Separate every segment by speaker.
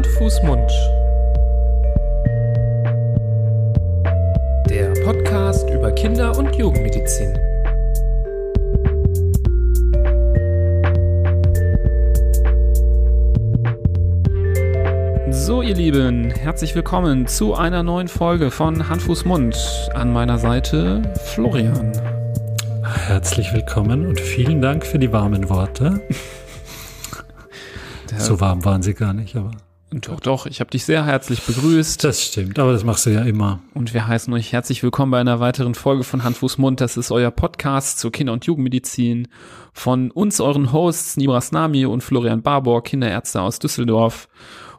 Speaker 1: Hand, Fuß, Mund. Der Podcast über Kinder- und Jugendmedizin. So, ihr Lieben, herzlich willkommen zu einer neuen Folge von Hand, Fuß, Mund. An meiner Seite Florian.
Speaker 2: Herzlich willkommen und vielen Dank für die warmen Worte. so warm waren sie gar nicht, aber.
Speaker 1: Doch, doch, ich habe dich sehr herzlich begrüßt.
Speaker 2: Das stimmt, aber das machst du ja immer.
Speaker 1: Und wir heißen euch herzlich willkommen bei einer weiteren Folge von Hand, Fuß, Mund. Das ist euer Podcast zur Kinder- und Jugendmedizin von uns, euren Hosts Nibras Nami und Florian Barbour, Kinderärzte aus Düsseldorf.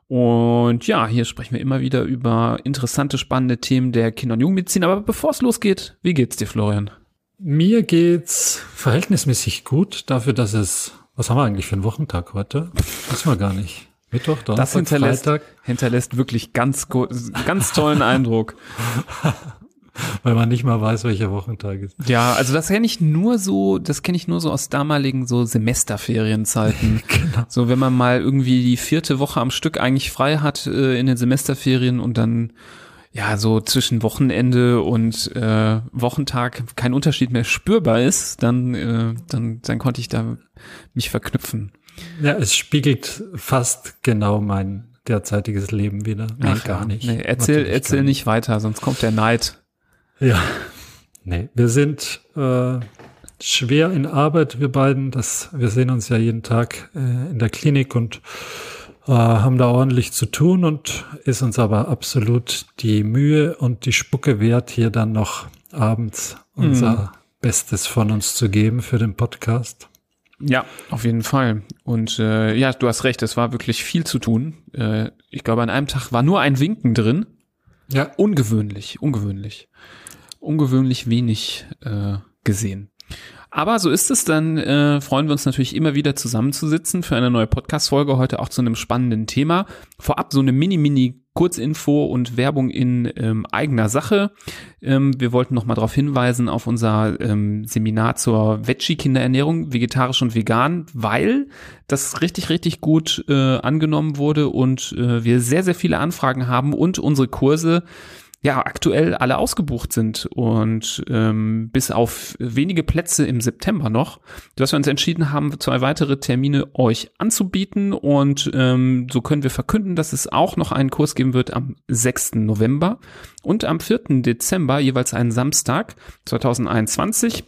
Speaker 1: Und ja, hier sprechen wir immer wieder über interessante, spannende Themen der Kinder- und Jugendmedizin. Aber bevor es losgeht, wie geht's dir, Florian?
Speaker 2: Mir geht's verhältnismäßig gut dafür, dass es, was haben wir eigentlich für einen Wochentag heute? Wissen wir gar nicht. Mittwoch, Donnerstag,
Speaker 1: Das hinterlässt,
Speaker 2: Freitag,
Speaker 1: hinterlässt wirklich ganz, ganz tollen Eindruck.
Speaker 2: weil man nicht mal weiß, welcher Wochentag ist.
Speaker 1: Ja, also das kenne ich nur so, das kenne ich nur so aus damaligen so Semesterferienzeiten.
Speaker 2: Genau.
Speaker 1: So, wenn man mal irgendwie die vierte Woche am Stück eigentlich frei hat äh, in den Semesterferien und dann ja so zwischen Wochenende und äh, Wochentag kein Unterschied mehr spürbar ist, dann äh, dann dann konnte ich da mich verknüpfen.
Speaker 2: Ja, es spiegelt fast genau mein derzeitiges Leben wieder. Nee,
Speaker 1: Ach
Speaker 2: gar nicht.
Speaker 1: Nee, erzähl erzähl nicht weiter, sonst kommt der Neid.
Speaker 2: Ja. Nee, wir sind äh, schwer in Arbeit, wir beiden. Das, wir sehen uns ja jeden Tag äh, in der Klinik und äh, haben da ordentlich zu tun und ist uns aber absolut die Mühe und die Spucke wert, hier dann noch abends unser Bestes von uns zu geben für den Podcast.
Speaker 1: Ja, auf jeden Fall. Und äh, ja, du hast recht, es war wirklich viel zu tun. Äh, ich glaube, an einem Tag war nur ein Winken drin.
Speaker 2: Ja.
Speaker 1: Ungewöhnlich, ungewöhnlich. Ungewöhnlich wenig äh, gesehen. Aber so ist es, dann äh, freuen wir uns natürlich immer wieder zusammenzusitzen für eine neue Podcast-Folge, heute auch zu einem spannenden Thema. Vorab so eine mini-mini Kurzinfo und Werbung in ähm, eigener Sache. Ähm, wir wollten noch mal darauf hinweisen auf unser ähm, Seminar zur Veggie-Kinderernährung, vegetarisch und vegan, weil das richtig, richtig gut äh, angenommen wurde und äh, wir sehr, sehr viele Anfragen haben und unsere Kurse ja aktuell alle ausgebucht sind und ähm, bis auf wenige Plätze im September noch, dass wir uns entschieden haben, zwei weitere Termine euch anzubieten und ähm, so können wir verkünden, dass es auch noch einen Kurs geben wird am 6. November und am 4. Dezember, jeweils einen Samstag 2021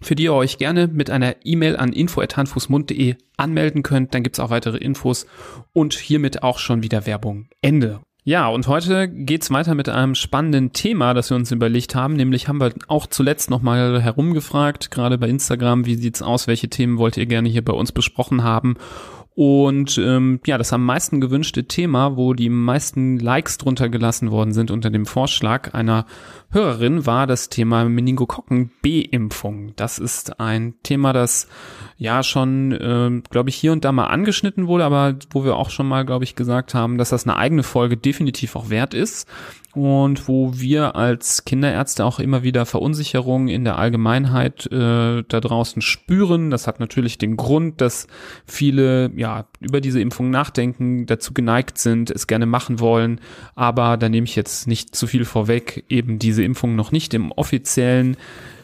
Speaker 1: für die ihr euch gerne mit einer E-Mail an info.handfußmund.de anmelden könnt. Dann gibt's auch weitere Infos und hiermit auch schon wieder Werbung. Ende. Ja, und heute geht's weiter mit einem spannenden Thema, das wir uns überlegt haben. Nämlich haben wir auch zuletzt nochmal herumgefragt, gerade bei Instagram, wie sieht's aus, welche Themen wollt ihr gerne hier bei uns besprochen haben. Und ähm, ja, das am meisten gewünschte Thema, wo die meisten Likes drunter gelassen worden sind unter dem Vorschlag einer Hörerin, war das Thema Meningokokken-B-Impfung. Das ist ein Thema, das ja schon, ähm, glaube ich, hier und da mal angeschnitten wurde, aber wo wir auch schon mal, glaube ich, gesagt haben, dass das eine eigene Folge definitiv auch wert ist und wo wir als Kinderärzte auch immer wieder Verunsicherungen in der Allgemeinheit äh, da draußen spüren. Das hat natürlich den Grund, dass viele ja über diese Impfung nachdenken, dazu geneigt sind, es gerne machen wollen, aber da nehme ich jetzt nicht zu viel vorweg, eben diese Impfung noch nicht im offiziellen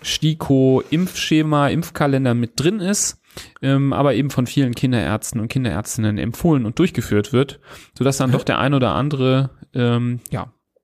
Speaker 1: STIKO-Impfschema, Impfkalender mit drin ist ähm, aber eben von vielen Kinderärzten und Kinderärztinnen empfohlen und durchgeführt wird, sodass dann doch der ein oder andere ähm, ja,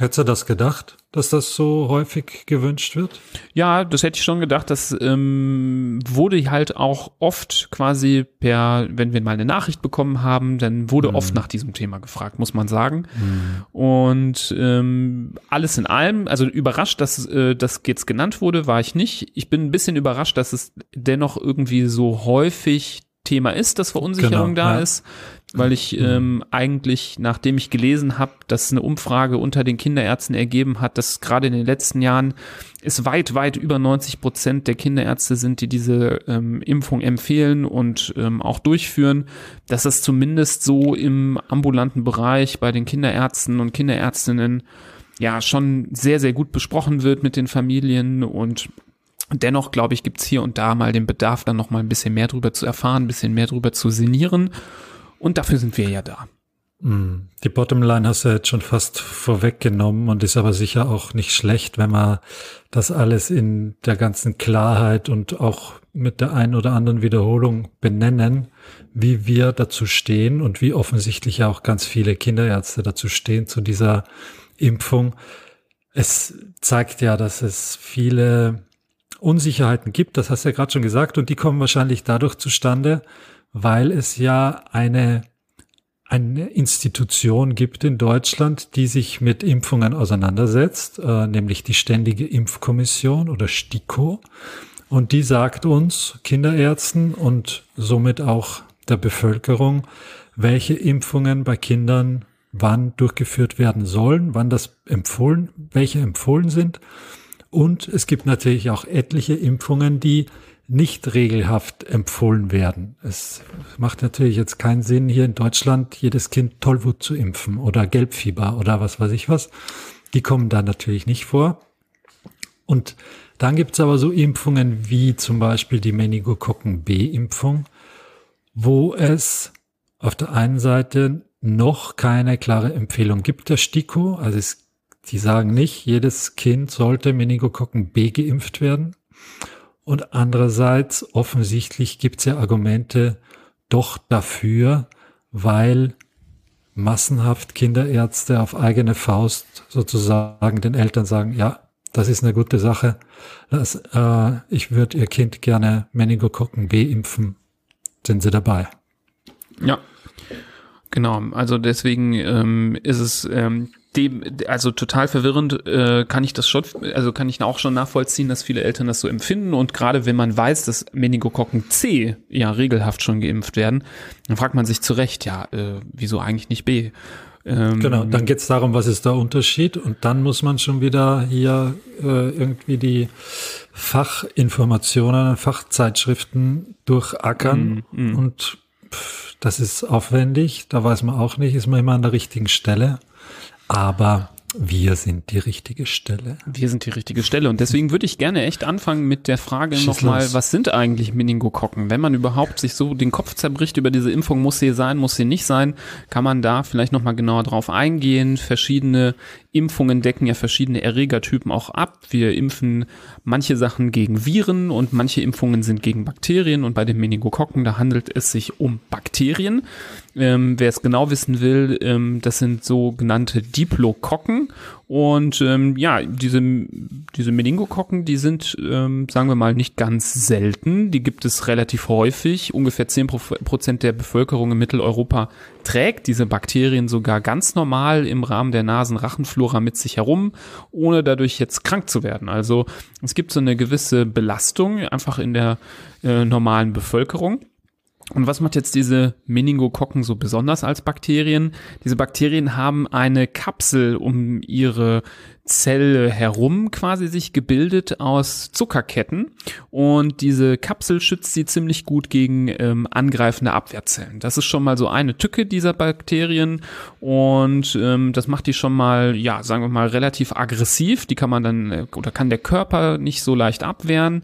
Speaker 2: Hättest du das gedacht, dass das so häufig gewünscht wird?
Speaker 1: Ja, das hätte ich schon gedacht. Das ähm, wurde halt auch oft quasi per, wenn wir mal eine Nachricht bekommen haben, dann wurde oft nach diesem Thema gefragt, muss man sagen. Und ähm, alles in allem, also überrascht, dass äh, das jetzt genannt wurde, war ich nicht. Ich bin ein bisschen überrascht, dass es dennoch irgendwie so häufig Thema ist, dass Verunsicherung
Speaker 2: Genau,
Speaker 1: da
Speaker 2: ja.
Speaker 1: ist, weil ich ähm, eigentlich, nachdem ich gelesen habe, dass eine Umfrage unter den Kinderärzten ergeben hat, dass gerade in den letzten Jahren es weit, weit über 90 Prozent der Kinderärzte sind, die diese ähm, Impfung empfehlen und ähm, auch durchführen, dass das zumindest so im ambulanten Bereich bei den Kinderärzten und Kinderärztinnen ja schon sehr, sehr gut besprochen wird mit den Familien und dennoch, glaube ich, gibt's hier und da mal den Bedarf, dann noch mal ein bisschen mehr drüber zu erfahren, ein bisschen mehr drüber zu sinnieren. Und dafür sind wir ja da.
Speaker 2: Mm. Die Bottomline hast du jetzt schon fast vorweggenommen und ist aber sicher auch nicht schlecht, wenn wir das alles in der ganzen Klarheit und auch mit der einen oder anderen Wiederholung benennen, wie wir dazu stehen und wie offensichtlich ja auch ganz viele Kinderärzte dazu stehen zu dieser Impfung. Es zeigt ja, dass es viele Unsicherheiten gibt, das hast du ja gerade schon gesagt, und die kommen wahrscheinlich dadurch zustande, weil es ja eine eine Institution gibt in Deutschland, die sich mit Impfungen auseinandersetzt, äh, nämlich die Ständige Impfkommission oder STIKO. Und die sagt uns, Kinderärzten und somit auch der Bevölkerung, welche Impfungen bei Kindern wann durchgeführt werden sollen, wann das empfohlen, welche empfohlen sind. Und es gibt natürlich auch etliche Impfungen, die nicht regelhaft empfohlen werden. Es macht natürlich jetzt keinen Sinn, hier in Deutschland jedes Kind Tollwut zu impfen oder Gelbfieber oder was weiß ich was. Die kommen da natürlich nicht vor. Und dann gibt's aber so Impfungen wie zum Beispiel die Meningokokken B-Impfung, wo es auf der einen Seite noch keine klare Empfehlung gibt der STIKO. Also es, die sagen nicht, jedes Kind sollte Meningokokken B geimpft werden. Und andererseits, offensichtlich gibt es ja Argumente doch dafür, weil massenhaft Kinderärzte auf eigene Faust sozusagen den Eltern sagen, ja, das ist eine gute Sache. Das, äh, ich würde ihr Kind gerne Meningokokken B impfen. Sind sie dabei?
Speaker 1: Ja. Genau, also deswegen ähm, ist es ähm, dem, also total verwirrend, äh, kann ich das schon, also kann ich auch schon nachvollziehen, dass viele Eltern das so empfinden und gerade wenn man weiß, dass Meningokokken C ja regelhaft schon geimpft werden, dann fragt man sich zu Recht, ja, äh, wieso eigentlich nicht B? Ähm,
Speaker 2: Genau, dann geht es darum, was ist der Unterschied und dann muss man schon wieder hier äh, irgendwie die Fachinformationen, Fachzeitschriften durchackern
Speaker 1: Mm, mm.
Speaker 2: und pff, das ist aufwendig, da weiß man auch nicht, ist man immer an der richtigen Stelle, aber wir sind die richtige Stelle.
Speaker 1: Wir sind die richtige Stelle und deswegen würde ich gerne echt anfangen mit der Frage nochmal, was sind eigentlich Meningokokken? Wenn man überhaupt sich so den Kopf zerbricht über diese Impfung, muss sie sein, muss sie nicht sein, kann man da vielleicht nochmal genauer drauf eingehen. Verschiedene Impfungen decken ja verschiedene Erregertypen auch ab. Wir impfen manche Sachen gegen Viren und manche Impfungen sind gegen Bakterien und bei den Meningokokken, da handelt es sich um Bakterien. Ähm, wer es genau wissen will, ähm, das sind sogenannte Diplokokken. Und ähm, ja, diese, diese Meningokokken, die sind, ähm, sagen wir mal, nicht ganz selten. Die gibt es relativ häufig. Ungefähr 10 Prozent der Bevölkerung in Mitteleuropa trägt diese Bakterien sogar ganz normal im Rahmen der Nasenrachenflora mit sich herum, ohne dadurch jetzt krank zu werden. Also es gibt so eine gewisse Belastung einfach in der äh, normalen Bevölkerung. Und was macht jetzt diese Meningokokken so besonders als Bakterien? Diese Bakterien haben eine Kapsel um ihre Zelle herum quasi sich gebildet aus Zuckerketten und diese Kapsel schützt sie ziemlich gut gegen ähm, angreifende Abwehrzellen. Das ist schon mal so eine Tücke dieser Bakterien und ähm, das macht die schon mal, ja, sagen wir mal, relativ aggressiv. Die kann man dann äh, oder kann der Körper nicht so leicht abwehren.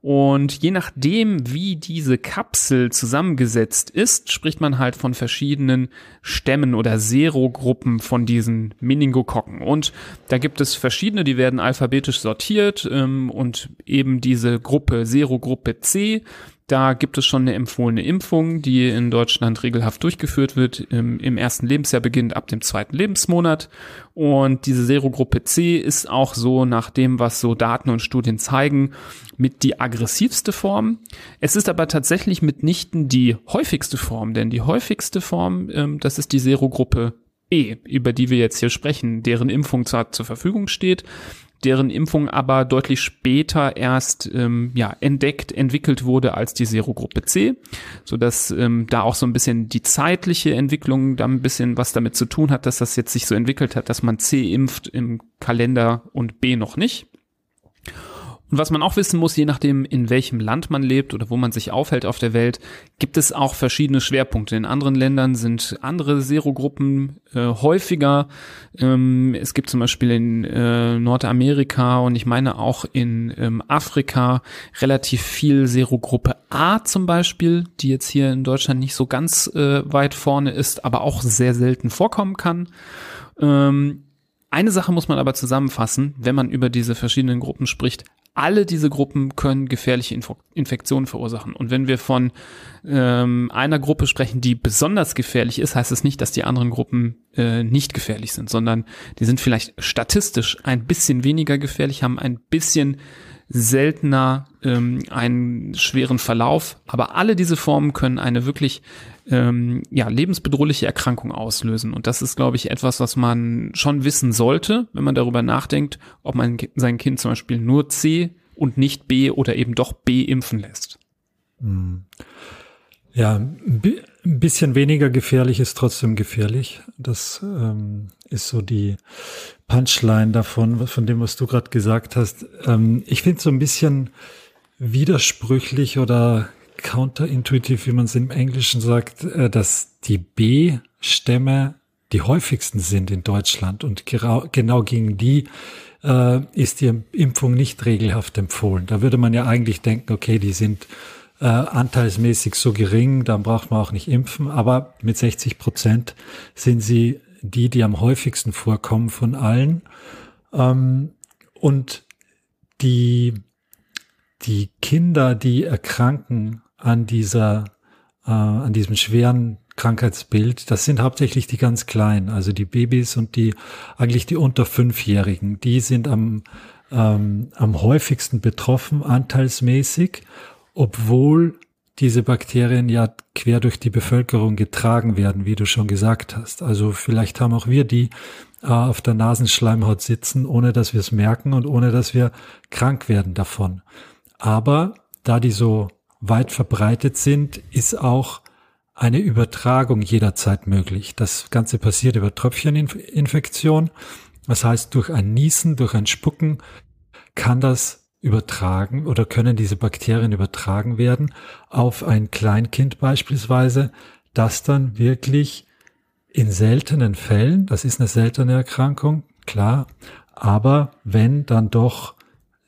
Speaker 1: Und je nachdem, wie diese Kapsel zusammengesetzt ist, spricht man halt von verschiedenen Stämmen oder Serogruppen von diesen Meningokokken. Und da gibt es verschiedene, die werden alphabetisch sortiert ähm, und eben diese Gruppe, Serogruppe C, da gibt es schon eine empfohlene Impfung, die in Deutschland regelhaft durchgeführt wird. Im, im ersten Lebensjahr beginnt ab dem zweiten Lebensmonat. Und diese Serogruppe C ist auch so nach dem, was so Daten und Studien zeigen, mit die aggressivste Form. Es ist aber tatsächlich mitnichten die häufigste Form, denn die häufigste Form, ähm, das ist die Serogruppe E, über die wir jetzt hier sprechen, deren Impfung zwar zur Verfügung steht, deren Impfung aber deutlich später erst ähm, ja, entdeckt, entwickelt wurde als die Serogruppe C, so dass ähm, da auch so ein bisschen die zeitliche Entwicklung da ein bisschen was damit zu tun hat, dass das jetzt sich so entwickelt hat, dass man C impft im Kalender und B noch nicht. Und was man auch wissen muss, je nachdem, in welchem Land man lebt oder wo man sich aufhält auf der Welt, gibt es auch verschiedene Schwerpunkte. In anderen Ländern sind andere Serogruppen äh, häufiger. Ähm, es gibt zum Beispiel in äh, Nordamerika und ich meine auch in ähm, Afrika relativ viel Serogruppe A zum Beispiel, die jetzt hier in Deutschland nicht so ganz äh, weit vorne ist, aber auch sehr selten vorkommen kann. Ähm, eine Sache muss man aber zusammenfassen, wenn man über diese verschiedenen Gruppen spricht alle diese Gruppen können gefährliche Infektionen verursachen. Und wenn wir von ähm, einer Gruppe sprechen, die besonders gefährlich ist, heißt es das nicht, dass die anderen Gruppen äh, nicht gefährlich sind, sondern die sind vielleicht statistisch ein bisschen weniger gefährlich, haben ein bisschen seltener ähm, einen schweren Verlauf. Aber alle diese Formen können eine wirklich ähm, ja, lebensbedrohliche Erkrankung auslösen. Und das ist, glaube ich, etwas, was man schon wissen sollte, wenn man darüber nachdenkt, ob man sein Kind zum Beispiel nur C und nicht B oder eben doch B impfen lässt.
Speaker 2: Hm. Ja, ein bisschen weniger gefährlich ist trotzdem gefährlich. Das ähm, ist so die Punchline davon, von dem, was du gerade gesagt hast. Ähm, ich finde so ein bisschen widersprüchlich oder counterintuitiv, wie man es im Englischen sagt, äh, dass die B-Stämme die häufigsten sind in Deutschland und genau gegen die äh, ist die Impfung nicht regelhaft empfohlen. Da würde man ja eigentlich denken, okay, die sind äh, anteilsmäßig so gering, dann braucht man auch nicht impfen, aber mit 60 Prozent sind sie die, die am häufigsten vorkommen von allen. Ähm, und die, die Kinder, die erkranken an dieser, äh, an diesem schweren Krankheitsbild, das sind hauptsächlich die ganz kleinen, also die Babys und die eigentlich die unter Fünfjährigen, die sind am, ähm, am häufigsten betroffen, anteilsmäßig, obwohl diese Bakterien ja quer durch die Bevölkerung getragen werden, wie du schon gesagt hast. Also vielleicht haben auch wir die äh, auf der Nasenschleimhaut sitzen, ohne dass wir es merken und ohne dass wir krank werden davon. Aber da die so weit verbreitet sind, ist auch eine Übertragung jederzeit möglich. Das Ganze passiert über Tröpfcheninfektion. Das heißt, durch ein Niesen, durch ein Spucken kann das übertragen oder können diese Bakterien übertragen werden auf ein Kleinkind beispielsweise, das dann wirklich in seltenen Fällen, das ist eine seltene Erkrankung, klar, aber wenn dann doch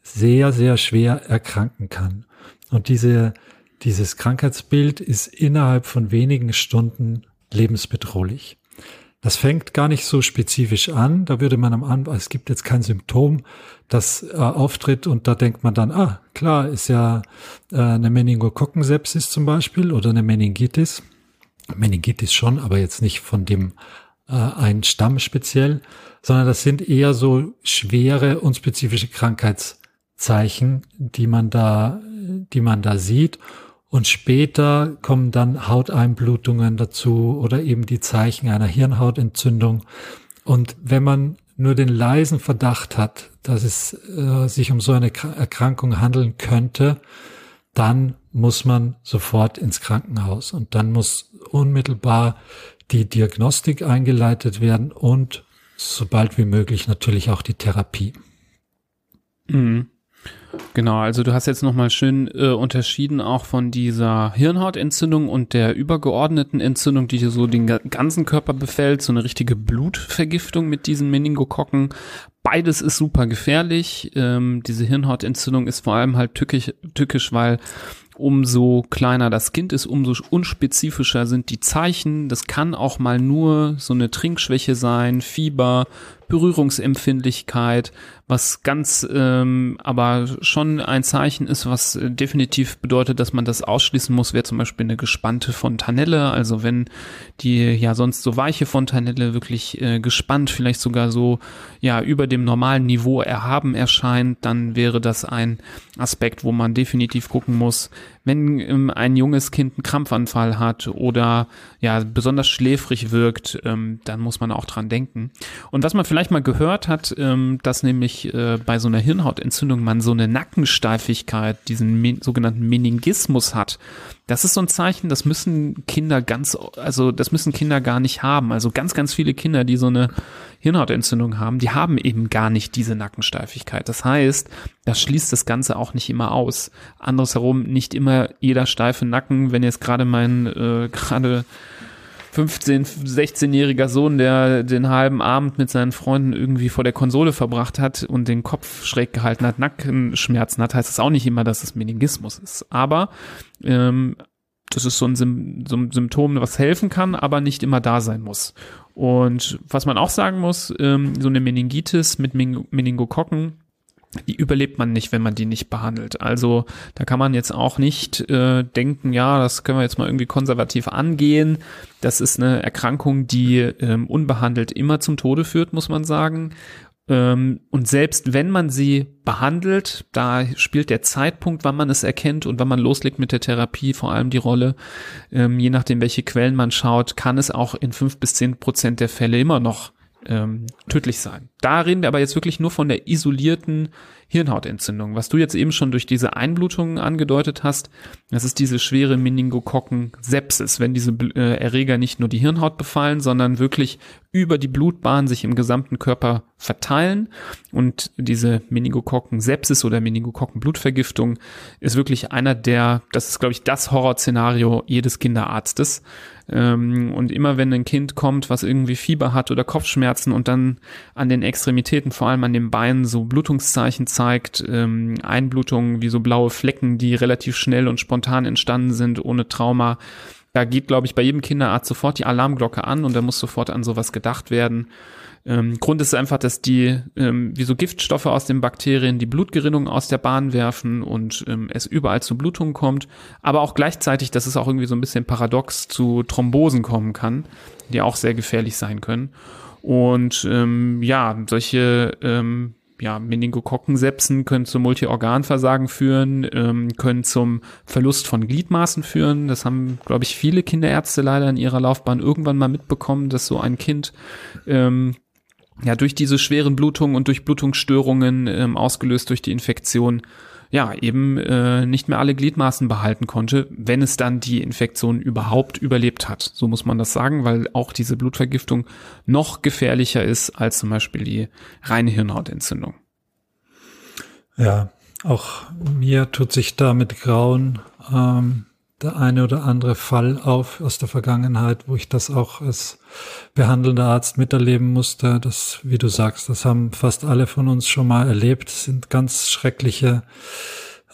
Speaker 2: sehr, sehr schwer erkranken kann. Und diese, dieses Krankheitsbild ist innerhalb von wenigen Stunden lebensbedrohlich. Das fängt gar nicht so spezifisch an. Da würde man am Anfang, es gibt jetzt kein Symptom, das äh, auftritt und da denkt man dann, ah, klar, ist ja äh, eine Meningokokkensepsis zum Beispiel oder eine Meningitis. Meningitis schon, aber jetzt nicht von dem äh, einen Stamm speziell, sondern das sind eher so schwere, unspezifische Krankheitszeichen, die man da die man da sieht. Und später kommen dann Hauteinblutungen dazu oder eben die Zeichen einer Hirnhautentzündung. Und wenn man nur den leisen Verdacht hat, dass es äh, sich um so eine Erkrankung handeln könnte, dann muss man sofort ins Krankenhaus und dann muss unmittelbar die Diagnostik eingeleitet werden und sobald wie möglich natürlich auch die Therapie.
Speaker 1: Mhm. Genau, also du hast jetzt nochmal schön äh, unterschieden auch von dieser Hirnhautentzündung und der übergeordneten Entzündung, die so den ganzen Körper befällt, so eine richtige Blutvergiftung mit diesen Meningokokken. Beides ist super gefährlich. Ähm, diese Hirnhautentzündung ist vor allem halt tückisch, tückisch weil umso kleiner das Kind ist, umso unspezifischer sind die Zeichen. Das kann auch mal nur so eine Trinkschwäche sein, Fieber, Berührungsempfindlichkeit, was ganz ähm, aber schon ein Zeichen ist, was äh, definitiv bedeutet, dass man das ausschließen muss, wäre zum Beispiel eine gespannte Fontanelle. Also wenn die ja sonst so weiche Fontanelle wirklich äh, gespannt, vielleicht sogar so ja über dem normalen Niveau erhaben erscheint, dann wäre das ein Aspekt, wo man definitiv gucken muss, wenn ähm, ein junges Kind einen Krampfanfall hat oder ja besonders schläfrig wirkt, ähm, dann muss man auch dran denken. Und was man vielleicht mal gehört hat, ähm, dass nämlich äh, bei so einer Hirnhautentzündung man so eine Nackensteifigkeit, diesen sogenannten Meningismus hat. Das ist so ein Zeichen, das müssen Kinder ganz, also das müssen Kinder gar nicht haben. Also ganz, ganz viele Kinder, die so eine Hirnhautentzündung haben, die haben eben gar nicht diese Nackensteifigkeit. Das heißt, das schließt das Ganze auch nicht immer aus. Andersherum nicht immer jeder steife Nacken, wenn jetzt gerade mein äh, gerade 15, 16-jähriger Sohn, der den halben Abend mit seinen Freunden irgendwie vor der Konsole verbracht hat und den Kopf schräg gehalten hat, Nackenschmerzen hat, heißt das auch nicht immer, dass es Meningismus ist. Aber ähm, das ist so ein, Sim so ein Symptom, was helfen kann, aber nicht immer da sein muss. Und was man auch sagen muss, ähm, so eine Meningitis mit Mening Meningokokken, die überlebt man nicht, wenn man die nicht behandelt. Also da kann man jetzt auch nicht äh, denken, ja, das können wir jetzt mal irgendwie konservativ angehen. Das ist eine Erkrankung, die ähm, unbehandelt immer zum Tode führt, muss man sagen. Ähm, und selbst wenn man sie behandelt, da spielt der Zeitpunkt, wann man es erkennt und wann man loslegt mit der Therapie vor allem die Rolle. Ähm, je nachdem, welche Quellen man schaut, kann es auch in fünf bis zehn Prozent der Fälle immer noch ähm, tödlich sein. Da reden wir aber jetzt wirklich nur von der isolierten Hirnhautentzündung. Was du jetzt eben schon durch diese Einblutungen angedeutet hast, das ist diese schwere Meningokokken-Sepsis, wenn diese äh, Erreger nicht nur die Hirnhaut befallen, sondern wirklich über die Blutbahn sich im gesamten Körper verteilen. Und diese Meningokokken-Sepsis oder Meningokokken-Blutvergiftung ist wirklich einer der, das ist glaube ich das Horrorszenario jedes Kinderarztes. Ähm, und immer wenn ein Kind kommt, was irgendwie Fieber hat oder Kopfschmerzen und dann an den Extremitäten, vor allem an den Beinen, so Blutungszeichen zeigt, ähm, Einblutungen wie so blaue Flecken, die relativ schnell und spontan entstanden sind, ohne Trauma. Da geht, glaube ich, bei jedem Kinderarzt sofort die Alarmglocke an und da muss sofort an sowas gedacht werden. Ähm, Grund ist einfach, dass die ähm, wie so Giftstoffe aus den Bakterien die Blutgerinnung aus der Bahn werfen und ähm, es überall zu Blutungen kommt, aber auch gleichzeitig, dass es auch irgendwie so ein bisschen paradox zu Thrombosen kommen kann, die auch sehr gefährlich sein können. Und ähm, ja, solche ähm, ja, Meningokokkensepsen können zum Multiorganversagen führen, ähm, können zum Verlust von Gliedmaßen führen. Das haben, glaube ich, viele Kinderärzte leider in ihrer Laufbahn irgendwann mal mitbekommen, dass so ein Kind ähm, ja durch diese schweren Blutungen und durch Blutungsstörungen ähm, ausgelöst durch die Infektion ja eben äh, nicht mehr alle Gliedmaßen behalten konnte, wenn es dann die Infektion überhaupt überlebt hat. So muss man das sagen, weil auch diese Blutvergiftung noch gefährlicher ist als zum Beispiel die reine Hirnhautentzündung.
Speaker 2: Ja, auch mir tut sich da mit Grauen ähm, der eine oder andere Fall auf aus der Vergangenheit, wo ich das auch als behandelnder Arzt miterleben musste. Das, wie du sagst, das haben fast alle von uns schon mal erlebt. Das sind ganz schreckliche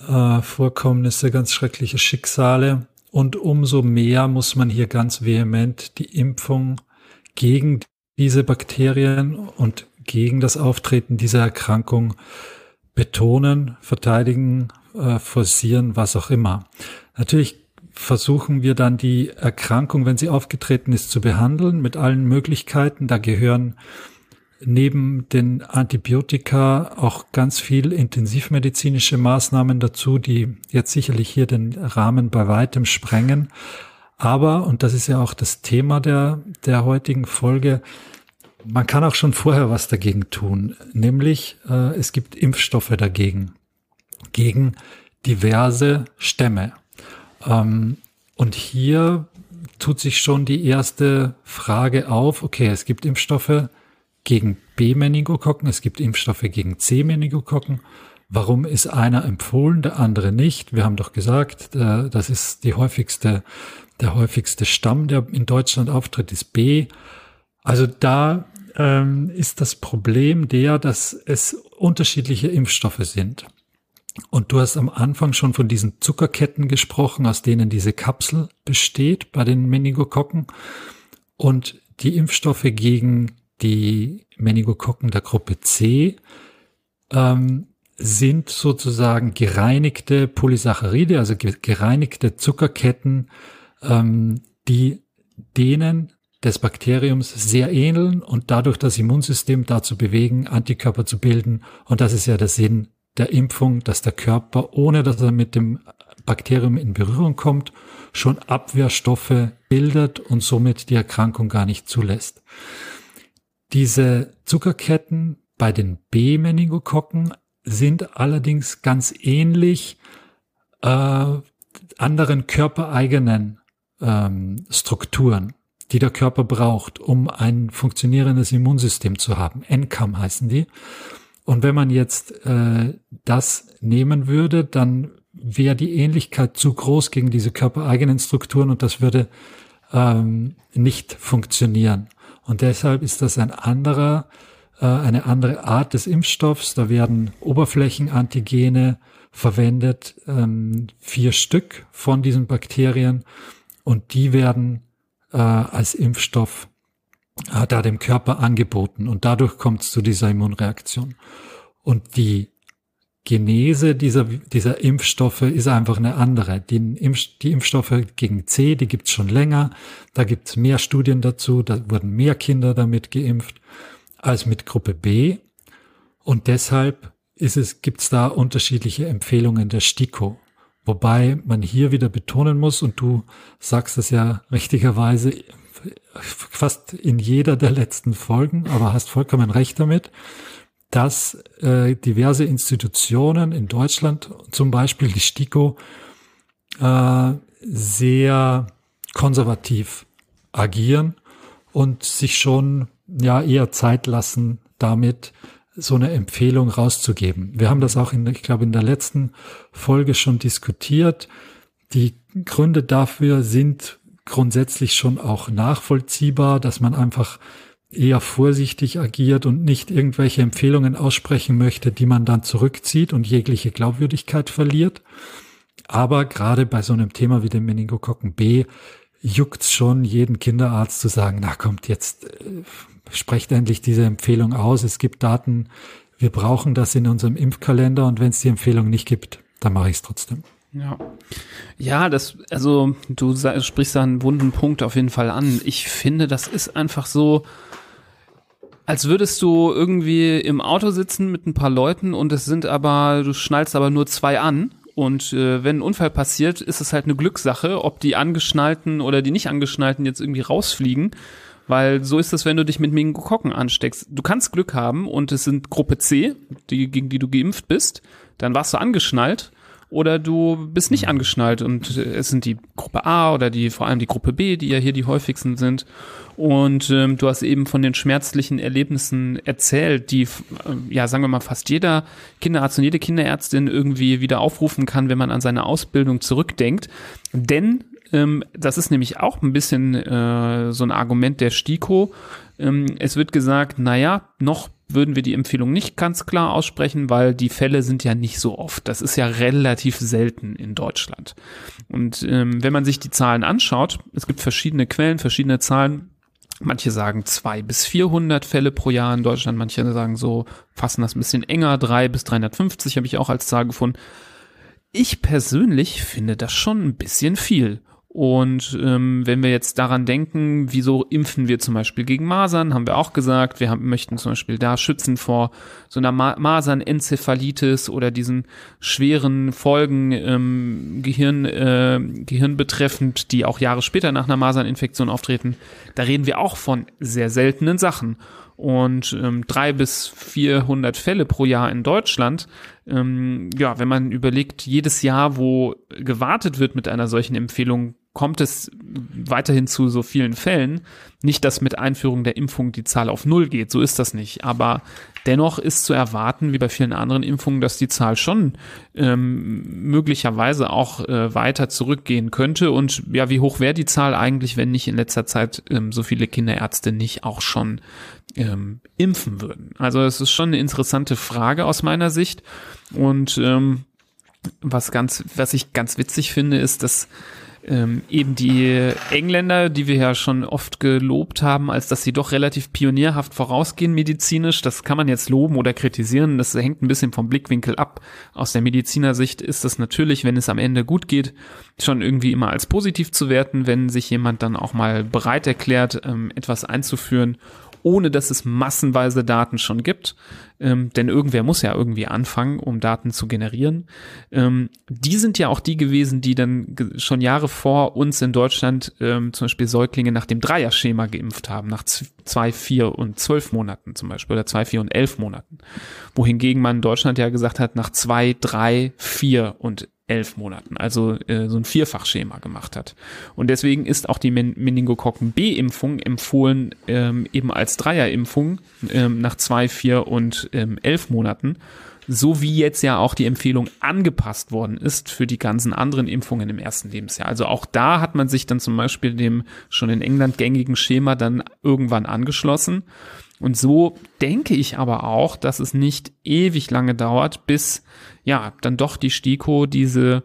Speaker 2: äh, Vorkommnisse, ganz schreckliche Schicksale. Und umso mehr muss man hier ganz vehement die Impfung gegen diese Bakterien und gegen das Auftreten dieser Erkrankung betonen, verteidigen, äh, forcieren, was auch immer. Natürlich versuchen wir dann die Erkrankung, wenn sie aufgetreten ist, zu behandeln mit allen Möglichkeiten. Da gehören neben den Antibiotika auch ganz viel intensivmedizinische Maßnahmen dazu, die jetzt sicherlich hier den Rahmen bei weitem sprengen. Aber, und das ist ja auch das Thema der, der heutigen Folge, man kann auch schon vorher was dagegen tun, nämlich äh, es gibt Impfstoffe dagegen, gegen diverse Stämme. Ähm, und hier tut sich schon die erste Frage auf, okay, es gibt Impfstoffe gegen B-Meningokokken, es gibt Impfstoffe gegen C-Meningokokken. Warum ist einer empfohlen, der andere nicht? Wir haben doch gesagt, äh, das ist die häufigste, der häufigste Stamm, der in Deutschland auftritt, ist B. Also da ähm, ist das Problem der, dass es unterschiedliche Impfstoffe sind. Und du hast am Anfang schon von diesen Zuckerketten gesprochen, aus denen diese Kapsel besteht bei den Meningokokken. Und die Impfstoffe gegen die Meningokokken der Gruppe C ähm, sind sozusagen gereinigte Polysaccharide, also gereinigte Zuckerketten, ähm, die denen des Bakteriums sehr ähneln und dadurch das Immunsystem dazu bewegen, Antikörper zu bilden. Und das ist ja der Sinn der Impfung, dass der Körper, ohne dass er mit dem Bakterium in Berührung kommt, schon Abwehrstoffe bildet und somit die Erkrankung gar nicht zulässt. Diese Zuckerketten bei den B-Meningokokken sind allerdings ganz ähnlich äh, anderen körpereigenen ähm, Strukturen, die der Körper braucht, um ein funktionierendes Immunsystem zu haben. NCAM heißen die. Und wenn man jetzt äh, das nehmen würde, dann wäre die Ähnlichkeit zu groß gegen diese körpereigenen Strukturen und das würde ähm, nicht funktionieren. Und deshalb ist das ein anderer, äh, eine andere Art des Impfstoffs. Da werden Oberflächenantigene verwendet, ähm, vier Stück von diesen Bakterien und die werden äh, als Impfstoff äh, da dem Körper angeboten und dadurch kommt es zu dieser Immunreaktion. Und die Genese dieser, dieser Impfstoffe ist einfach eine andere. Die, Impf, die Impfstoffe gegen C, die gibt's schon länger. Da gibt's mehr Studien dazu. Da wurden mehr Kinder damit geimpft als mit Gruppe B. Und deshalb ist es, gibt's da unterschiedliche Empfehlungen der STIKO. Wobei man hier wieder betonen muss, und du sagst es ja richtigerweise fast in jeder der letzten Folgen, aber hast vollkommen recht damit, dass äh, diverse Institutionen in Deutschland, zum Beispiel die STIKO, äh, sehr konservativ agieren und sich schon ja eher Zeit lassen, damit so eine Empfehlung rauszugeben. Wir haben das auch in, ich glaube, in der letzten Folge schon diskutiert. Die Gründe dafür sind grundsätzlich schon auch nachvollziehbar, dass man einfach eher vorsichtig agiert und nicht irgendwelche Empfehlungen aussprechen möchte, die man dann zurückzieht und jegliche Glaubwürdigkeit verliert. Aber gerade bei so einem Thema wie dem Meningokokken B juckt's schon jeden Kinderarzt zu sagen, na kommt jetzt, äh, sprecht endlich diese Empfehlung aus. Es gibt Daten, wir brauchen das in unserem Impfkalender und wenn es die Empfehlung nicht gibt, dann mache ich es trotzdem.
Speaker 1: Ja. Ja, das, also du sprichst da einen wunden Punkt auf jeden Fall an. Ich finde, das ist einfach so, als würdest du irgendwie im Auto sitzen mit ein paar Leuten und es sind aber, du schnallst aber nur zwei an. Und äh, wenn ein Unfall passiert, ist es halt eine Glückssache, ob die angeschnallten oder die nicht angeschnallten jetzt irgendwie rausfliegen. Weil so ist es, wenn du dich mit Meningokokken ansteckst. Du kannst Glück haben und es sind Gruppe C, die, gegen die du geimpft bist. Dann warst du angeschnallt oder du bist nicht angeschnallt und es sind die Gruppe A oder die vor allem die Gruppe B, die ja hier die häufigsten sind. Und ähm, du hast eben von den schmerzlichen Erlebnissen erzählt, die, äh, ja, sagen wir mal, fast jeder Kinderarzt und jede Kinderärztin irgendwie wieder aufrufen kann, wenn man an seine Ausbildung zurückdenkt. Denn ähm, das ist nämlich auch ein bisschen äh, so ein Argument der STIKO. Ähm, es wird gesagt, naja, noch würden wir die Empfehlung nicht ganz klar aussprechen, weil die Fälle sind ja nicht so oft. Das ist ja relativ selten in Deutschland. Und ähm, wenn man sich die Zahlen anschaut, es gibt verschiedene Quellen, verschiedene Zahlen. Manche sagen zwei bis 400 Fälle pro Jahr in Deutschland, manche sagen so, fassen das ein bisschen enger, drei bis 350 habe ich auch als Zahl gefunden. Ich persönlich finde das schon ein bisschen viel. Und ähm, wenn wir jetzt daran denken, wieso impfen wir zum Beispiel gegen Masern, haben wir auch gesagt, wir haben, möchten zum Beispiel da schützen vor so einer Ma Masernenzephalitis oder diesen schweren Folgen ähm, Gehirn, äh, Gehirn betreffend, die auch Jahre später nach einer Maserninfektion auftreten. Da reden wir auch von sehr seltenen Sachen. Und ähm, drei bis vierhundert Fälle pro Jahr in Deutschland ähm, ja, wenn man überlegt, jedes Jahr, wo gewartet wird mit einer solchen Empfehlung, kommt es weiterhin zu so vielen Fällen. Nicht, dass mit Einführung der Impfung die Zahl auf Null geht, so ist das nicht. Aber dennoch ist zu erwarten, wie bei vielen anderen Impfungen, dass die Zahl schon ähm, möglicherweise auch äh, weiter zurückgehen könnte. Und ja, wie hoch wäre die Zahl eigentlich, wenn nicht in letzter Zeit ähm, so viele Kinderärzte nicht auch schon ähm, impfen würden? Also es ist schon eine interessante Frage aus meiner Sicht. Und ähm, was ganz, was ich ganz witzig finde, ist, dass ähm, eben die Engländer, die wir ja schon oft gelobt haben, als dass sie doch relativ pionierhaft vorausgehen medizinisch, das kann man jetzt loben oder kritisieren, das hängt ein bisschen vom Blickwinkel ab. Aus der Medizinersicht ist das natürlich, wenn es am Ende gut geht, schon irgendwie immer als positiv zu werten, wenn sich jemand dann auch mal bereit erklärt, ähm, etwas einzuführen ohne dass es massenweise Daten schon gibt. Ähm, denn irgendwer muss ja irgendwie anfangen, um Daten zu generieren. Ähm, die sind ja auch die gewesen, die dann schon Jahre vor uns in Deutschland ähm, zum Beispiel Säuglinge nach dem Dreierschema geimpft haben, nach zwei, vier und zwölf Monaten zum Beispiel oder zwei, vier und elf Monaten. Wohingegen man in Deutschland ja gesagt hat, nach zwei, drei, vier und elf Monaten, also äh, so ein Vierfachschema gemacht hat. Und deswegen ist auch die Men Meningokokken B-Impfung empfohlen ähm, eben als Dreierimpfung ähm, nach zwei, vier und ähm, elf Monaten, so wie jetzt ja auch die Empfehlung angepasst worden ist für die ganzen anderen Impfungen im ersten Lebensjahr. Also auch da hat man sich dann zum Beispiel dem schon in England gängigen Schema dann irgendwann angeschlossen. Und so denke ich aber auch, dass es nicht ewig lange dauert, bis ja, dann doch die STIKO diese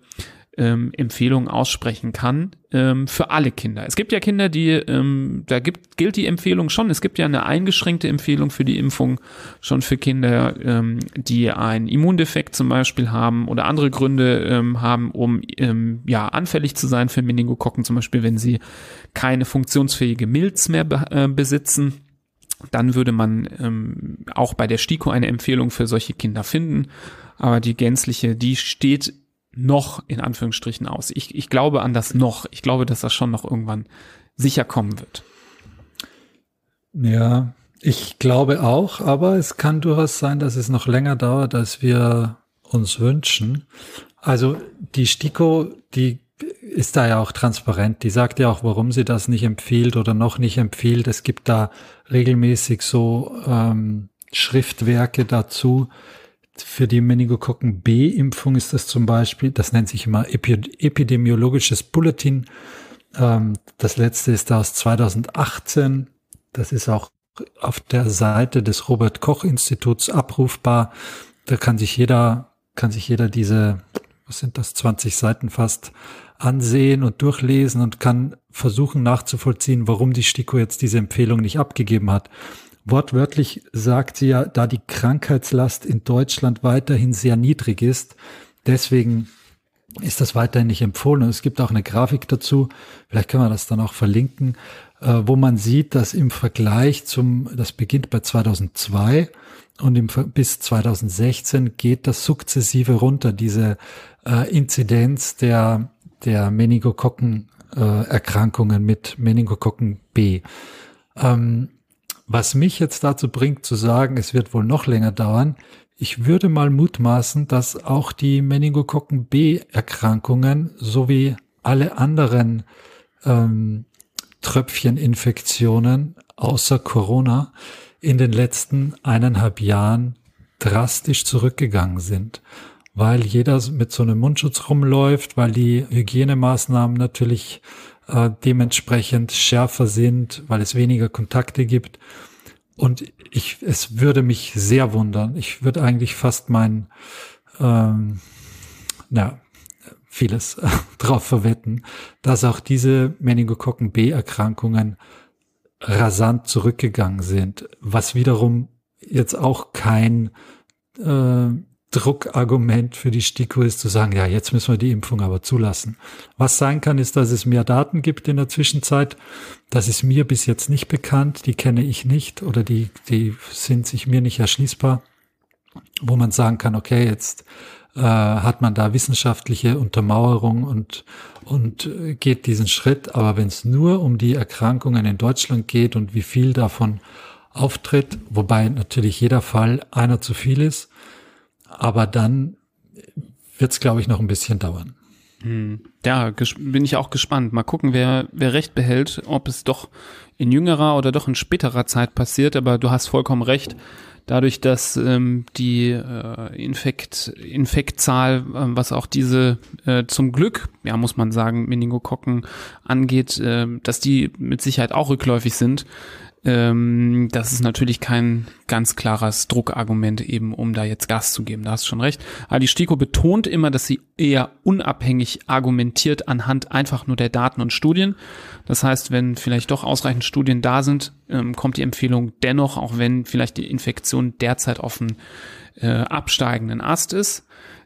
Speaker 1: ähm, Empfehlung aussprechen kann ähm, für alle Kinder. Es gibt ja Kinder, die, ähm, da gibt, gilt die Empfehlung schon. Es gibt ja eine eingeschränkte Empfehlung für die Impfung schon für Kinder, ähm, die einen Immundefekt zum Beispiel haben oder andere Gründe ähm, haben, um ähm, ja anfällig zu sein für Meningokokken, zum Beispiel wenn sie keine funktionsfähige Milz mehr be äh, besitzen dann würde man ähm, auch bei der STIKO eine Empfehlung für solche Kinder finden aber die gänzliche, die steht noch in Anführungsstrichen aus. Ich, ich glaube an das noch. Ich glaube, dass das schon noch irgendwann sicher kommen wird.
Speaker 2: Ja, ich glaube auch, aber es kann durchaus sein, dass es noch länger dauert, als wir uns wünschen. Also die STIKO, die ist da ja auch transparent. Die sagt ja auch, warum sie das nicht empfiehlt oder noch nicht empfiehlt. Es gibt da regelmäßig so ähm, Schriftwerke dazu, für die Meningokokken B-Impfung ist das zum Beispiel, das nennt sich immer epidemiologisches Bulletin. Ähm, das letzte ist aus 2018. Das ist auch auf der Seite des Robert Koch Instituts abrufbar. Da kann sich jeder, kann sich jeder diese, was sind das, 20 Seiten fast ansehen und durchlesen und kann versuchen nachzuvollziehen, warum die STIKO jetzt diese Empfehlung nicht abgegeben hat. Wortwörtlich sagt sie ja, da die Krankheitslast in Deutschland weiterhin sehr niedrig ist, deswegen ist das weiterhin nicht empfohlen. Und es gibt auch eine Grafik dazu, vielleicht können wir das dann auch verlinken, äh, wo man sieht, dass im Vergleich zum, das beginnt bei 2002 und im, bis 2016 geht das sukzessive runter, diese äh, Inzidenz der, der Meningokokken äh, mit Meningokokken B. Ähm, was mich jetzt dazu bringt zu sagen, es wird wohl noch länger dauern, ich würde mal mutmaßen, dass auch die Meningokokken B-Erkrankungen sowie alle anderen ähm, Tröpfcheninfektionen außer Corona in den letzten eineinhalb Jahren drastisch zurückgegangen sind, weil jeder mit so einem Mundschutz rumläuft, weil die Hygienemaßnahmen natürlich äh, dementsprechend schärfer sind, weil es weniger Kontakte gibt. Und ich, es würde mich sehr wundern. Ich würde eigentlich fast mein, ähm, na, vieles drauf verwetten, dass auch diese Meningokokken B-Erkrankungen rasant zurückgegangen sind, was wiederum jetzt auch kein äh, Druckargument für die STIKO ist zu sagen, ja, jetzt müssen wir die Impfung aber zulassen. Was sein kann, ist, dass es mehr Daten gibt in der Zwischenzeit. Das ist mir bis jetzt nicht bekannt, die kenne ich nicht oder die, die sind sich mir nicht erschließbar, wo man sagen kann, okay, jetzt äh, hat man da wissenschaftliche Untermauerung und, und geht diesen Schritt. Aber wenn es nur um die Erkrankungen in Deutschland geht und wie viel davon auftritt, wobei natürlich jeder Fall einer zu viel ist, aber dann wird es, glaube ich, noch ein bisschen dauern.
Speaker 1: Hm. Ja, bin ich auch gespannt. Mal gucken, wer, wer recht behält, ob es doch in jüngerer oder doch in späterer Zeit passiert. Aber du hast vollkommen recht. Dadurch, dass ähm, die äh, Infekt, Infektzahl, äh, was auch diese äh, zum Glück, ja muss man sagen, Meningokokken angeht, äh, dass die mit Sicherheit auch rückläufig sind, ähm, das ist natürlich kein ganz klares Druckargument eben, um da jetzt Gas zu geben. Da hast du schon recht. Aber die STIKO betont immer, dass sie eher unabhängig argumentiert anhand einfach nur der Daten und Studien. Das heißt, wenn vielleicht doch ausreichend Studien da sind, ähm, kommt die Empfehlung dennoch, auch wenn vielleicht die Infektion derzeit auf dem äh, absteigenden Ast ist.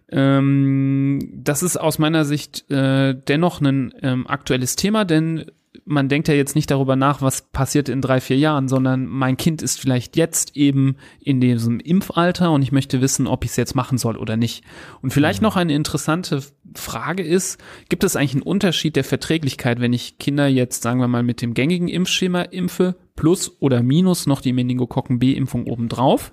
Speaker 1: Ähm, das ist aus meiner Sicht äh, dennoch ein ähm, aktuelles Thema, denn man denkt ja jetzt nicht darüber nach, was passiert in drei, vier Jahren, sondern mein Kind ist vielleicht jetzt eben in diesem Impfalter und ich möchte wissen, ob ich es jetzt machen soll oder nicht. Und vielleicht mhm. noch eine interessante Frage ist, gibt es eigentlich einen Unterschied der Verträglichkeit, wenn ich Kinder jetzt, sagen wir mal, mit dem gängigen Impfschema impfe, plus oder minus noch die Meningokokken B-Impfung obendrauf?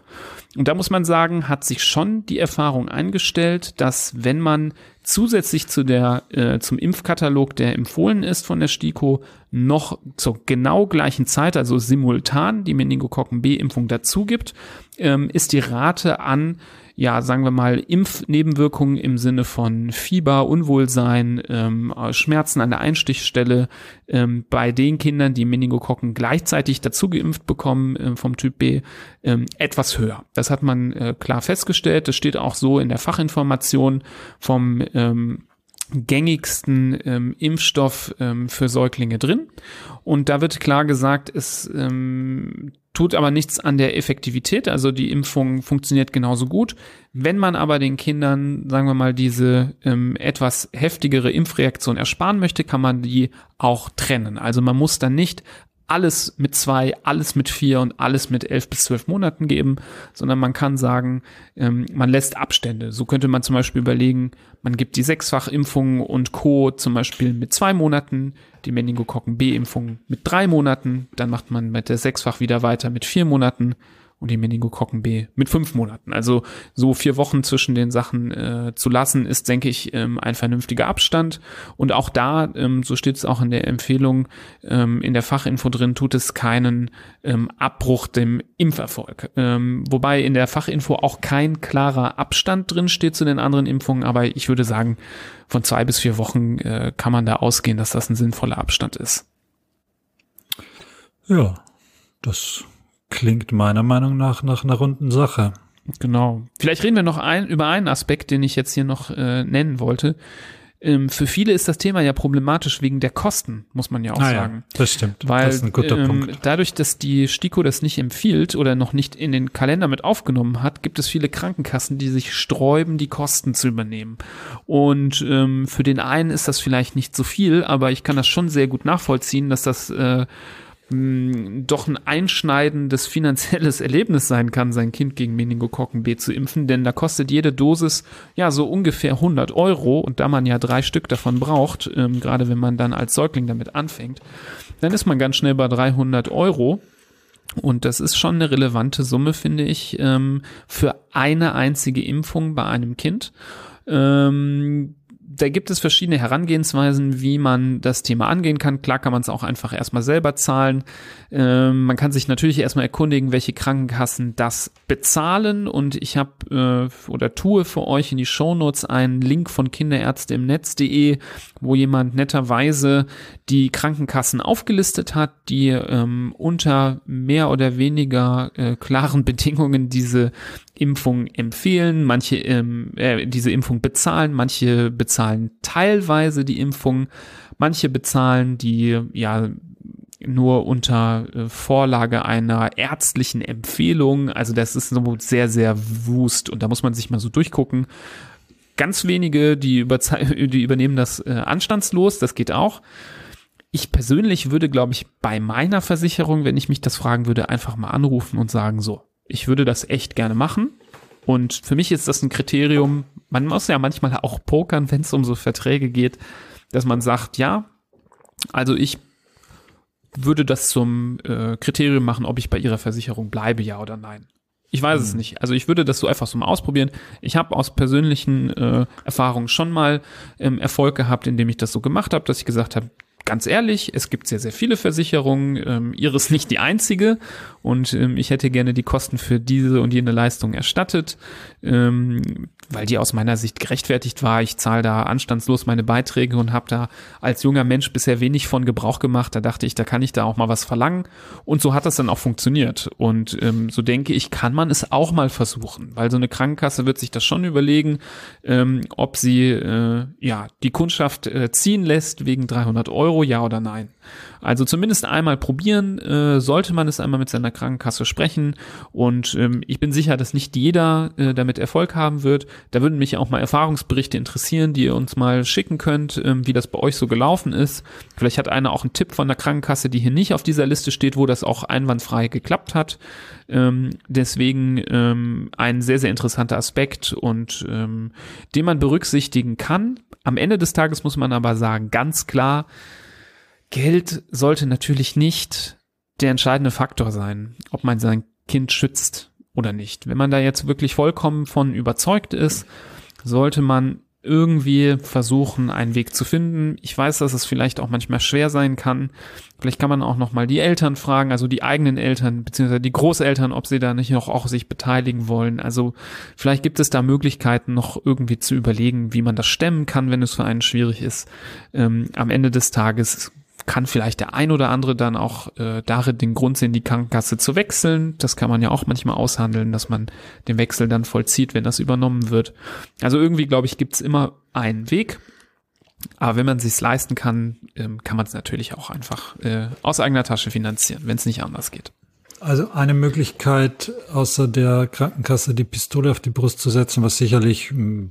Speaker 1: Und da muss man sagen, hat sich schon die Erfahrung eingestellt, dass wenn man zusätzlich zu der, äh, zum Impfkatalog, der empfohlen ist von der STIKO, noch zur genau gleichen Zeit, also simultan, die Meningokokken B-Impfung dazu gibt, ähm, ist die Rate an ja, sagen wir mal, Impfnebenwirkungen im Sinne von Fieber, Unwohlsein, ähm, Schmerzen an der Einstichstelle ähm, bei den Kindern, die Meningokokken gleichzeitig dazu geimpft bekommen äh, vom Typ B, ähm, etwas höher. Das hat man äh, klar festgestellt. Das steht auch so in der Fachinformation vom ähm, gängigsten ähm, Impfstoff ähm, für Säuglinge drin. Und da wird klar gesagt, es ähm, tut aber nichts an der Effektivität. Also die Impfung funktioniert genauso gut. Wenn man aber den Kindern, sagen wir mal, diese ähm, etwas heftigere Impfreaktion ersparen möchte, kann man die auch trennen. Also man muss dann nicht alles mit zwei, alles mit vier und alles mit elf bis zwölf Monaten geben, sondern man kann sagen, ähm, man lässt Abstände. So könnte man zum Beispiel überlegen, man gibt die Sechsfachimpfung und Co. zum Beispiel mit zwei Monaten, die Meningokokken B-Impfung mit drei Monaten, dann macht man mit der Sechsfach wieder weiter mit vier Monaten und die Meningokokken B mit fünf Monaten. Also so vier Wochen zwischen den Sachen äh, zu lassen, ist, denke ich, ähm, ein vernünftiger Abstand. Und auch da, ähm, so steht es auch in der Empfehlung, ähm, in der Fachinfo drin, tut es keinen ähm, Abbruch dem Impferfolg. Ähm, wobei in der Fachinfo auch kein klarer Abstand drin steht zu den anderen Impfungen, aber ich würde sagen, von zwei bis vier Wochen äh, kann man da ausgehen, dass das ein sinnvoller Abstand ist.
Speaker 2: Ja, das Klingt meiner Meinung nach nach einer runden Sache.
Speaker 1: Genau. Vielleicht reden wir noch ein, über einen Aspekt, den ich jetzt hier noch äh, nennen wollte. Ähm, für viele ist das Thema ja problematisch wegen der Kosten, muss man ja auch ah, sagen.
Speaker 2: Ja, das stimmt.
Speaker 1: Weil
Speaker 2: das ist ein guter
Speaker 1: ähm,
Speaker 2: Punkt.
Speaker 1: dadurch, dass die STIKO das nicht empfiehlt oder noch nicht in den Kalender mit aufgenommen hat, gibt es viele Krankenkassen, die sich sträuben, die Kosten zu übernehmen. Und ähm, für den einen ist das vielleicht nicht so viel, aber ich kann das schon sehr gut nachvollziehen, dass das äh, mh, doch ein einschneidendes finanzielles Erlebnis sein kann, sein Kind gegen Meningokokken B zu impfen, denn da kostet jede Dosis ja so ungefähr 100 Euro und da man ja drei Stück davon braucht, ähm, gerade wenn man dann als Säugling damit anfängt, dann ist man ganz schnell bei 300 Euro. Und das ist schon eine relevante Summe, finde ich, ähm, für eine einzige Impfung bei einem Kind. Ähm, da gibt es verschiedene Herangehensweisen, wie man das Thema angehen kann. Klar kann man es auch einfach erstmal selber zahlen. Ähm, man kann sich natürlich erstmal erkundigen, welche Krankenkassen das bezahlen. Und ich habe äh, oder tue für euch in die Shownotes einen Link von Kinderärzte im Netz.de, wo jemand netterweise die Krankenkassen aufgelistet hat, die ähm, unter mehr oder weniger äh, klaren Bedingungen diese Impfung empfehlen, manche ähm, äh, diese Impfung bezahlen, manche bezahlen teilweise die Impfung, manche bezahlen die ja nur unter äh, Vorlage einer ärztlichen Empfehlung. Also das ist so sehr, sehr wust und da muss man sich mal so durchgucken. Ganz wenige, die, die übernehmen das äh, anstandslos, das geht auch. Ich persönlich würde, glaube ich, bei meiner Versicherung, wenn ich mich das fragen würde, einfach mal anrufen und sagen, so, ich würde das echt gerne machen. Und für mich ist das ein Kriterium, man muss ja manchmal auch pokern, wenn es um so Verträge geht, dass man sagt, ja, also ich würde das zum äh, Kriterium machen, ob ich bei ihrer Versicherung bleibe, ja oder nein. Ich weiß hm. es nicht. Also ich würde das so einfach so mal ausprobieren. Ich habe aus persönlichen äh, Erfahrungen schon mal ähm, Erfolg gehabt, indem ich das so gemacht habe, dass ich gesagt habe, ganz ehrlich, es gibt sehr, sehr viele Versicherungen. Ähm, ihre ist nicht die einzige und ähm, ich hätte gerne die Kosten für diese und jene Leistung erstattet, ähm, weil die aus meiner Sicht gerechtfertigt war. Ich zahle da anstandslos meine Beiträge und habe da als junger Mensch bisher wenig von Gebrauch gemacht. Da dachte ich, da kann ich da auch mal was verlangen. Und so hat das dann auch funktioniert. Und ähm, so denke ich, kann man es auch mal versuchen, weil so eine Krankenkasse wird sich das schon überlegen, ähm, ob sie äh, ja die Kundschaft äh, ziehen lässt wegen 300 Euro Euro, ja oder nein? Also zumindest einmal probieren, äh, sollte man es einmal mit seiner Krankenkasse sprechen. Und ähm, ich bin sicher, dass nicht jeder äh, damit Erfolg haben wird. Da würden mich auch mal Erfahrungsberichte interessieren, die ihr uns mal schicken könnt, ähm, wie das bei euch so gelaufen ist. Vielleicht hat einer auch einen Tipp von der Krankenkasse, die hier nicht auf dieser Liste steht, wo das auch einwandfrei geklappt hat. Ähm, deswegen ähm, ein sehr, sehr interessanter Aspekt und ähm, den man berücksichtigen kann. Am Ende des Tages muss man aber sagen, ganz klar, Geld sollte natürlich nicht der entscheidende Faktor sein, ob man sein Kind schützt oder nicht. Wenn man da jetzt wirklich vollkommen von überzeugt ist, sollte man irgendwie versuchen, einen Weg zu finden. Ich weiß, dass es vielleicht auch manchmal schwer sein kann. Vielleicht kann man auch noch mal die Eltern fragen, also die eigenen Eltern beziehungsweise die Großeltern, ob sie da nicht noch auch sich beteiligen wollen. Also vielleicht gibt es da Möglichkeiten, noch irgendwie zu überlegen, wie man das stemmen kann, wenn es für einen schwierig ist. Ähm, am Ende des Tages kann vielleicht der ein oder andere dann auch äh, darin den Grund sehen, die Krankenkasse zu wechseln. Das kann man ja auch manchmal aushandeln, dass man den Wechsel dann vollzieht, wenn das übernommen wird. Also irgendwie, glaube ich, gibt's immer einen Weg. Aber wenn man sich's leisten kann, ähm, kann man es natürlich auch einfach äh, aus eigener Tasche finanzieren, wenn es nicht anders geht.
Speaker 2: Also eine Möglichkeit, außer der Krankenkasse die Pistole auf die Brust zu setzen, was sicherlich mh,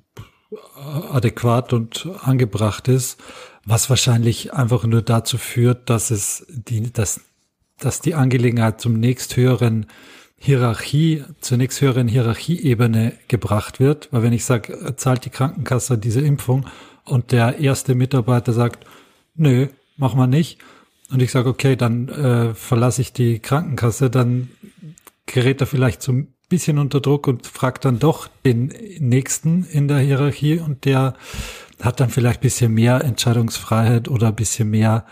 Speaker 2: adäquat und angebracht ist, was wahrscheinlich einfach nur dazu führt, dass es die, dass, dass die Angelegenheit zum nächsthöheren Hierarchie, zur nächsthöheren Hierarchieebene gebracht wird. Weil wenn ich sage, zahlt die Krankenkasse diese Impfung und der erste Mitarbeiter sagt, nö, machen wir nicht. Und ich sage, okay, dann äh, verlasse ich die Krankenkasse, dann gerät er vielleicht so ein bisschen unter Druck und fragt dann doch den nächsten in der Hierarchie und der hat dann vielleicht bisschen mehr Entscheidungsfreiheit oder bisschen mehr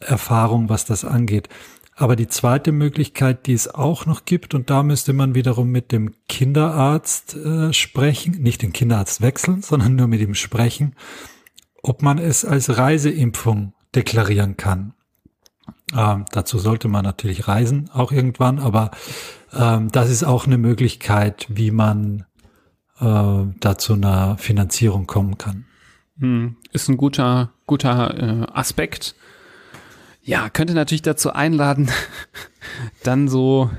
Speaker 2: Erfahrung, was das angeht. Aber die zweite Möglichkeit, die es auch noch gibt, und da müsste man wiederum mit dem Kinderarzt äh, sprechen, nicht den Kinderarzt wechseln, sondern nur mit ihm sprechen, ob man es als Reiseimpfung deklarieren kann. Ähm, dazu sollte man natürlich reisen, auch irgendwann, aber ähm, das ist auch eine Möglichkeit, wie man äh, da zu einer Finanzierung kommen kann.
Speaker 1: Hm, ist ein guter, guter äh, Aspekt. Ja, könnte natürlich dazu einladen, dann so,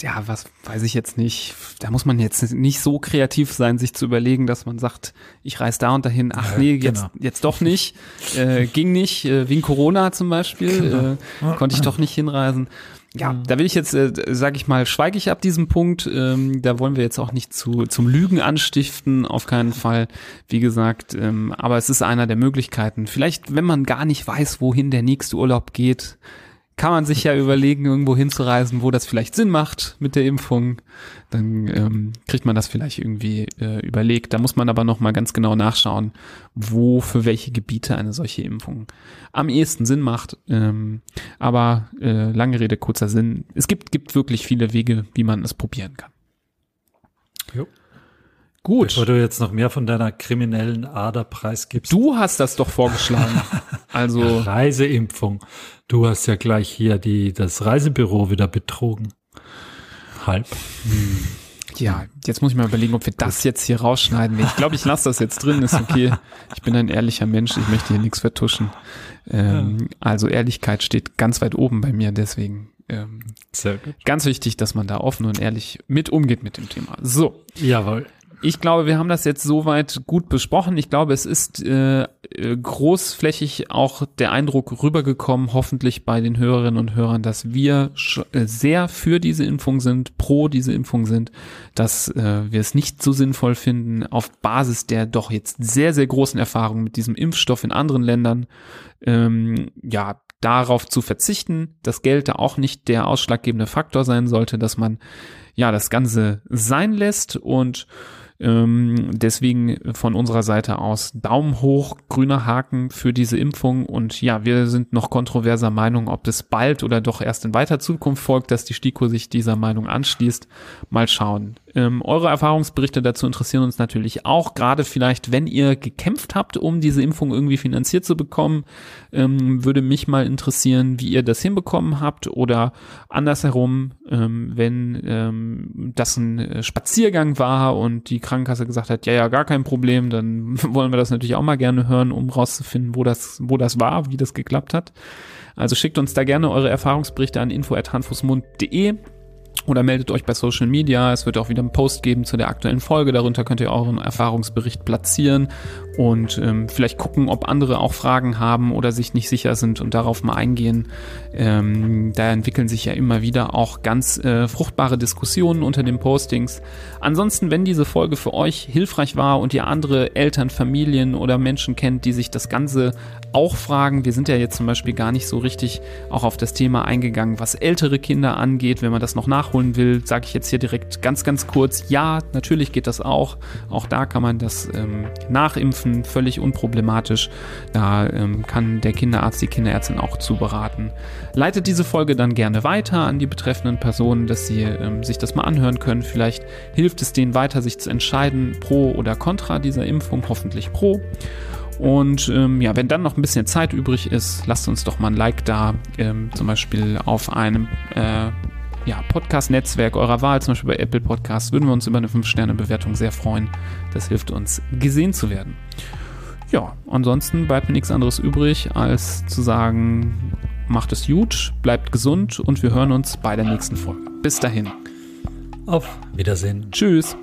Speaker 1: ja, was weiß ich jetzt nicht. Da muss man jetzt nicht so kreativ sein, sich zu überlegen, dass man sagt, ich reise da und dahin. Ach nee, genau. jetzt, jetzt doch nicht. Äh, ging nicht, äh, wegen Corona zum Beispiel, genau. äh, konnte ich doch nicht hinreisen. Ja, da will ich jetzt, äh, sage ich mal, schweige ich ab diesem Punkt. Ähm, da wollen wir jetzt auch nicht zu, zum Lügen anstiften, auf keinen Fall. Wie gesagt, ähm, aber es ist einer der Möglichkeiten. Vielleicht, wenn man gar nicht weiß, wohin der nächste Urlaub geht, kann man sich ja überlegen, irgendwo hinzureisen, wo das vielleicht Sinn macht mit der Impfung. Dann ähm, kriegt man das vielleicht irgendwie äh, überlegt. Da muss man aber noch mal ganz genau nachschauen, wo für welche Gebiete eine solche Impfung am ehesten Sinn macht. Ähm, aber äh, lange Rede, kurzer Sinn. Es gibt, gibt wirklich viele Wege, wie man es probieren kann.
Speaker 2: Jo. Gut. Bevor du jetzt noch mehr von deiner kriminellen Ader preisgibst.
Speaker 1: Du hast das doch vorgeschlagen. also
Speaker 2: Reiseimpfung. Du hast ja gleich hier die, das Reisebüro wieder betrogen. Halb. Hm.
Speaker 1: Ja, jetzt muss ich mal überlegen, ob wir das jetzt hier rausschneiden. Ich glaube, ich lasse das jetzt drin, ist okay. Ich bin ein ehrlicher Mensch, ich möchte hier nichts vertuschen. Ähm, also Ehrlichkeit steht ganz weit oben bei mir, deswegen ähm, Sehr gut. ganz wichtig, dass man da offen und ehrlich mit umgeht mit dem Thema. So.
Speaker 2: Jawohl
Speaker 1: ich glaube, wir haben das jetzt soweit gut besprochen. Ich glaube, es ist äh, großflächig auch der Eindruck rübergekommen, hoffentlich bei den Hörerinnen und Hörern, dass wir äh, sehr für diese Impfung sind, pro diese Impfung sind, dass äh, wir es nicht so sinnvoll finden, auf Basis der doch jetzt sehr, sehr großen Erfahrung mit diesem Impfstoff in anderen Ländern, ähm, ja, darauf zu verzichten. Das Geld da auch nicht der ausschlaggebende Faktor sein sollte, dass man ja das Ganze sein lässt und ähm, deswegen von unserer Seite aus Daumen hoch, grüner Haken für diese Impfung. Und ja, wir sind noch kontroverser Meinung, ob es bald oder doch erst in weiter Zukunft folgt, dass die STIKO sich dieser Meinung anschließt. Mal schauen. Ähm, eure Erfahrungsberichte dazu interessieren uns natürlich auch, gerade vielleicht, wenn ihr gekämpft habt, um diese Impfung irgendwie finanziert zu bekommen, ähm, würde mich mal interessieren, wie ihr das hinbekommen habt oder andersherum, ähm, wenn ähm, das ein Spaziergang war und die Krankenkasse gesagt hat, ja, ja, gar kein Problem, dann wollen wir das natürlich auch mal gerne hören, um rauszufinden, wo das, wo das war, wie das geklappt hat. Also schickt uns da gerne eure Erfahrungsberichte an info.handfußmund.de oder meldet euch bei Social Media. Es wird auch wieder einen Post geben zu der aktuellen Folge. Darunter könnt ihr euren Erfahrungsbericht platzieren und ähm, vielleicht gucken, ob andere auch Fragen haben oder sich nicht sicher sind und darauf mal eingehen. Ähm, da entwickeln sich ja immer wieder auch ganz äh, fruchtbare Diskussionen unter den Postings. Ansonsten, wenn diese Folge für euch hilfreich war und ihr andere Eltern, Familien oder Menschen kennt, die sich das Ganze auch fragen, wir sind ja jetzt zum Beispiel gar nicht so richtig auch auf das Thema eingegangen, was ältere Kinder angeht, wenn man das noch nachholen will, sage ich jetzt hier direkt ganz, ganz kurz, ja, natürlich geht das auch. Auch da kann man das ähm, nachimpfen Impfen völlig unproblematisch. Da ähm, kann der Kinderarzt, die Kinderärztin auch zu beraten. Leitet diese Folge dann gerne weiter an die betreffenden Personen, dass sie ähm, sich das mal anhören können. Vielleicht hilft es denen weiter, sich zu entscheiden, pro oder contra dieser Impfung, hoffentlich pro. Und ähm, ja, wenn dann noch ein bisschen Zeit übrig ist, lasst uns doch mal ein Like da, ähm, zum Beispiel auf einem äh, ja, Podcast-Netzwerk eurer Wahl, zum Beispiel bei Apple Podcasts, würden wir uns über eine 5-Sterne-Bewertung sehr freuen. Das hilft uns, gesehen zu werden. Ja, ansonsten bleibt mir nichts anderes übrig, als zu sagen, macht es gut, bleibt gesund und wir hören uns bei der nächsten Folge. Bis dahin.
Speaker 2: Auf Wiedersehen.
Speaker 1: Tschüss.